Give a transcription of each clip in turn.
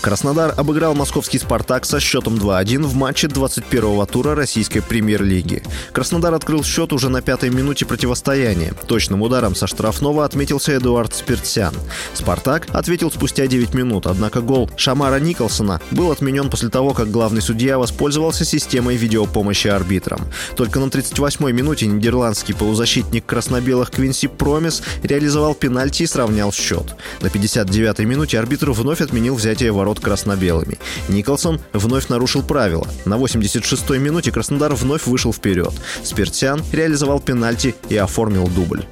Краснодар обыграл московский «Спартак» со счетом 2-1 в матче 21-го тура российской премьер-лиги. Краснодар открыл счет уже на пятой минуте противостояния. Точным ударом со штрафного отметился Эдуард Спиртсян. «Спартак» ответил спустя 9 минут, однако гол Шамара Николсона был отменен после того, как главный судья воспользовался системой видеопомощи арбитрам. Только на 38-й минуте нидерландский полузащитник красно-белых Квинси Промис реализовал пенальти и сравнял счет. На 59-й минуте арбитр вновь отменил взятие ворот ворот красно-белыми. Николсон вновь нарушил правила. На 86-й минуте Краснодар вновь вышел вперед. Спиртян реализовал пенальти и оформил дубль.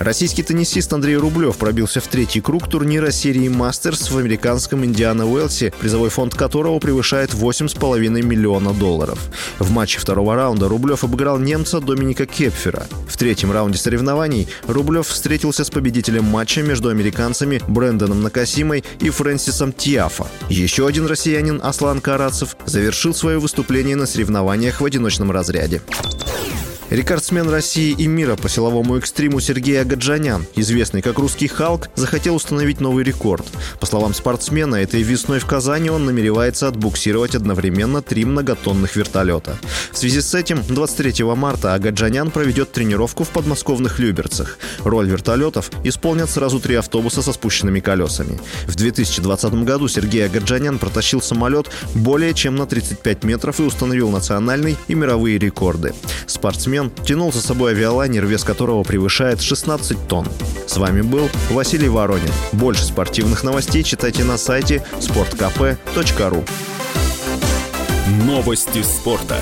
Российский теннисист Андрей Рублев пробился в третий круг турнира серии «Мастерс» в американском Индиана Уэлси, призовой фонд которого превышает 8,5 миллиона долларов. В матче второго раунда Рублев обыграл немца Доминика Кепфера. В третьем раунде соревнований Рублев встретился с победителем матча между американцами Брэндоном Накасимой и Фрэнсисом Тиафа. Еще один россиянин Аслан Карацев завершил свое выступление на соревнованиях в одиночном разряде. Рекордсмен России и мира по силовому экстриму Сергей Агаджанян, известный как русский Халк, захотел установить новый рекорд. По словам спортсмена, этой весной в Казани он намеревается отбуксировать одновременно три многотонных вертолета. В связи с этим 23 марта Агаджанян проведет тренировку в подмосковных Люберцах. Роль вертолетов исполнят сразу три автобуса со спущенными колесами. В 2020 году Сергей Агаджанян протащил самолет более чем на 35 метров и установил национальный и мировые рекорды. Спортсмен спортсмен тянул за собой авиалайнер, вес которого превышает 16 тонн. С вами был Василий Воронин. Больше спортивных новостей читайте на сайте sportkp.ru Новости спорта.